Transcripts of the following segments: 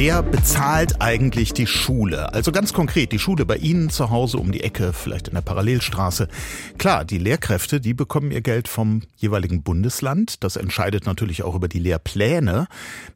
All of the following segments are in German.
Wer bezahlt eigentlich die Schule? Also ganz konkret, die Schule bei Ihnen zu Hause um die Ecke, vielleicht in der Parallelstraße. Klar, die Lehrkräfte, die bekommen ihr Geld vom jeweiligen Bundesland. Das entscheidet natürlich auch über die Lehrpläne.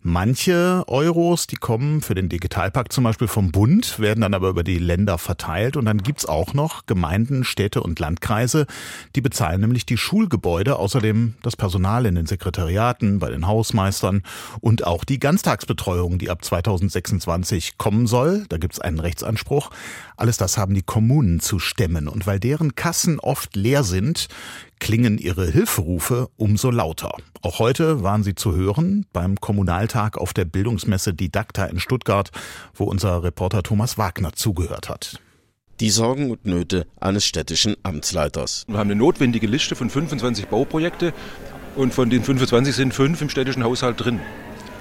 Manche Euros, die kommen für den Digitalpakt zum Beispiel vom Bund, werden dann aber über die Länder verteilt. Und dann gibt's auch noch Gemeinden, Städte und Landkreise, die bezahlen nämlich die Schulgebäude, außerdem das Personal in den Sekretariaten, bei den Hausmeistern und auch die Ganztagsbetreuung, die ab 2026 kommen soll. Da gibt es einen Rechtsanspruch. Alles das haben die Kommunen zu stemmen. Und weil deren Kassen oft leer sind, klingen ihre Hilferufe umso lauter. Auch heute waren sie zu hören beim Kommunaltag auf der Bildungsmesse Didakta in Stuttgart, wo unser Reporter Thomas Wagner zugehört hat. Die Sorgen und Nöte eines städtischen Amtsleiters. Wir haben eine notwendige Liste von 25 Bauprojekte und von den 25 sind fünf im städtischen Haushalt drin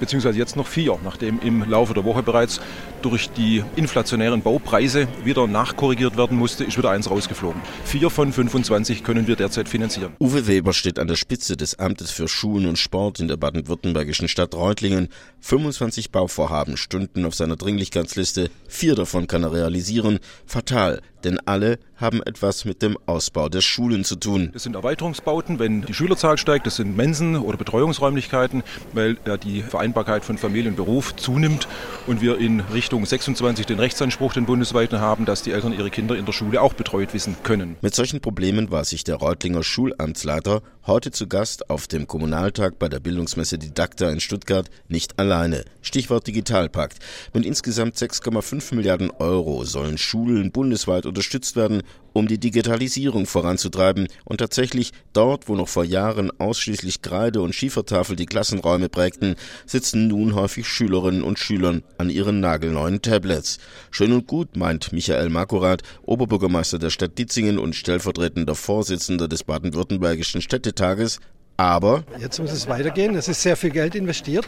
beziehungsweise jetzt noch vier, nachdem im Laufe der Woche bereits durch die inflationären Baupreise wieder nachkorrigiert werden musste, ist wieder eins rausgeflogen. Vier von 25 können wir derzeit finanzieren. Uwe Weber steht an der Spitze des Amtes für Schulen und Sport in der baden-württembergischen Stadt Reutlingen. 25 Bauvorhaben stünden auf seiner Dringlichkeitsliste. Vier davon kann er realisieren. Fatal, denn alle haben etwas mit dem Ausbau der Schulen zu tun. Das sind Erweiterungsbauten, wenn die Schülerzahl steigt, das sind Mensen oder Betreuungsräumlichkeiten, weil ja die Vereinbarkeit von Familie und Beruf zunimmt und wir in Richtung 26 den Rechtsanspruch, den bundesweiten haben, dass die Eltern ihre Kinder in der Schule auch betreut wissen können. Mit solchen Problemen war sich der Reutlinger Schulamtsleiter heute zu Gast auf dem Kommunaltag bei der Bildungsmesse Didakta in Stuttgart nicht alleine. Stichwort Digitalpakt. Mit insgesamt 6,5 Milliarden Euro sollen Schulen bundesweit unterstützt werden, um die Digitalisierung voranzutreiben und tatsächlich dort, wo noch vor Jahren ausschließlich Kreide und Schiefertafel die Klassenräume prägten, sitzen nun häufig Schülerinnen und Schülern an ihren nagelneuen Tablets. Schön und gut, meint Michael Makurat, Oberbürgermeister der Stadt Ditzingen und stellvertretender Vorsitzender des baden-württembergischen Städtetages, aber jetzt muss es weitergehen. Es ist sehr viel Geld investiert.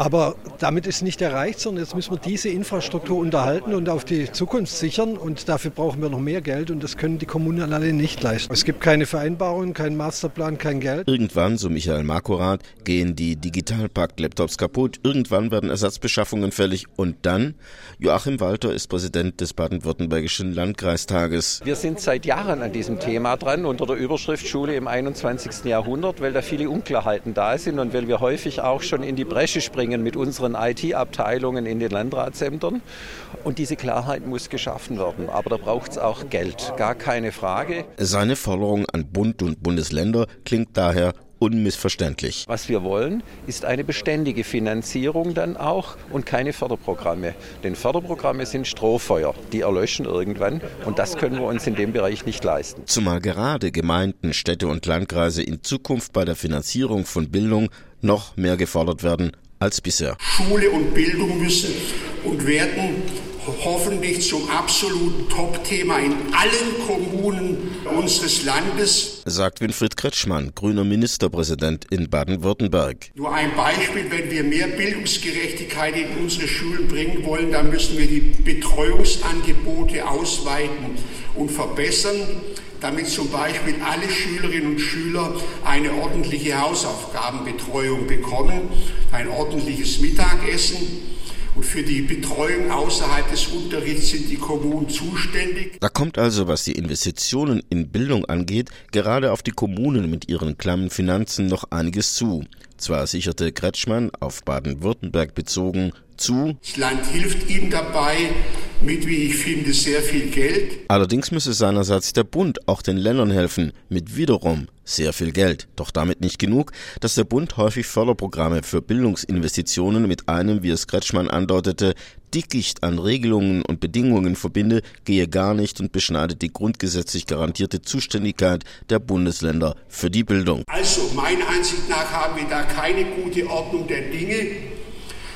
Aber damit ist nicht erreicht, sondern jetzt müssen wir diese Infrastruktur unterhalten und auf die Zukunft sichern. Und dafür brauchen wir noch mehr Geld und das können die Kommunen alle nicht leisten. Es gibt keine Vereinbarungen, keinen Masterplan, kein Geld. Irgendwann, so Michael Markorath, gehen die Digitalpakt-Laptops kaputt. Irgendwann werden Ersatzbeschaffungen fällig. Und dann? Joachim Walter ist Präsident des baden-württembergischen Landkreistages. Wir sind seit Jahren an diesem Thema dran unter der Überschrift Schule im 21. Jahrhundert, weil da viele Unklarheiten da sind und weil wir häufig auch schon in die Bresche springen einbringen mit unseren IT-Abteilungen in den Landratsämtern. Und diese Klarheit muss geschaffen werden. Aber da braucht es auch Geld, gar keine Frage. Seine Forderung an Bund und Bundesländer klingt daher unmissverständlich. Was wir wollen, ist eine beständige Finanzierung dann auch und keine Förderprogramme. Denn Förderprogramme sind Strohfeuer, die erlöschen irgendwann und das können wir uns in dem Bereich nicht leisten. Zumal gerade Gemeinden, Städte und Landkreise in Zukunft bei der Finanzierung von Bildung noch mehr gefordert werden als bisher. Schule und Bildung müssen und werden hoffentlich zum absoluten Top-Thema in allen Kommunen unseres Landes, sagt Winfried Kretschmann, grüner Ministerpräsident in Baden-Württemberg. Nur ein Beispiel, wenn wir mehr Bildungsgerechtigkeit in unsere Schulen bringen wollen, dann müssen wir die Betreuungsangebote ausweiten und verbessern damit zum Beispiel alle Schülerinnen und Schüler eine ordentliche Hausaufgabenbetreuung bekommen, ein ordentliches Mittagessen. Und für die Betreuung außerhalb des Unterrichts sind die Kommunen zuständig. Da kommt also, was die Investitionen in Bildung angeht, gerade auf die Kommunen mit ihren klammen Finanzen noch einiges zu. Zwar sicherte Kretschmann auf Baden-Württemberg bezogen zu. Das Land hilft ihm dabei mit, wie ich finde, sehr viel Geld. Allerdings müsse seinerseits der Bund auch den Ländern helfen mit wiederum sehr viel Geld. Doch damit nicht genug, dass der Bund häufig Förderprogramme für Bildungsinvestitionen mit einem, wie es Kretschmann andeutete, Dickicht an Regelungen und Bedingungen verbinde, gehe gar nicht und beschneidet die grundgesetzlich garantierte Zuständigkeit der Bundesländer für die Bildung. Also meiner Ansicht nach haben wir da keine gute Ordnung der Dinge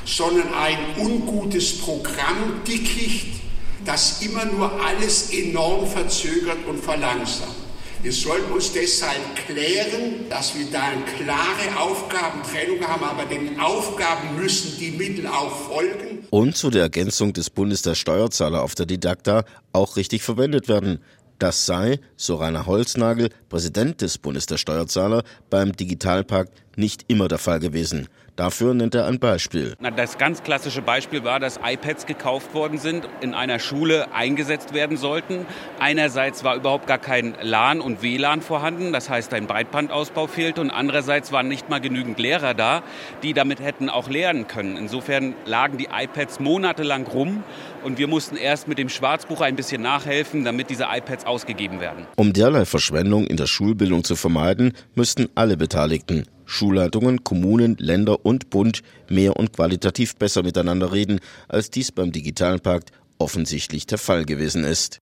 sondern ein ungutes Programm Dickicht, das immer nur alles enorm verzögert und verlangsamt. Wir sollten uns deshalb klären, dass wir da eine klare Aufgabentrennung haben, aber den Aufgaben müssen die Mittel auch folgen. Und zu der Ergänzung des Bundes der Steuerzahler auf der Didakta auch richtig verwendet werden. Das sei, so Rainer Holznagel, Präsident des Bundes der Steuerzahler, beim Digitalpakt nicht immer der Fall gewesen. Dafür nennt er ein Beispiel. Das ganz klassische Beispiel war, dass iPads gekauft worden sind, in einer Schule eingesetzt werden sollten. Einerseits war überhaupt gar kein LAN und WLAN vorhanden, das heißt ein Breitbandausbau fehlte und andererseits waren nicht mal genügend Lehrer da, die damit hätten auch lernen können. Insofern lagen die iPads monatelang rum und wir mussten erst mit dem Schwarzbuch ein bisschen nachhelfen, damit diese iPads ausgegeben werden. Um derlei Verschwendung in der Schulbildung zu vermeiden, müssten alle Beteiligten Schulleitungen, Kommunen, Länder und Bund mehr und qualitativ besser miteinander reden, als dies beim Digitalpakt offensichtlich der Fall gewesen ist.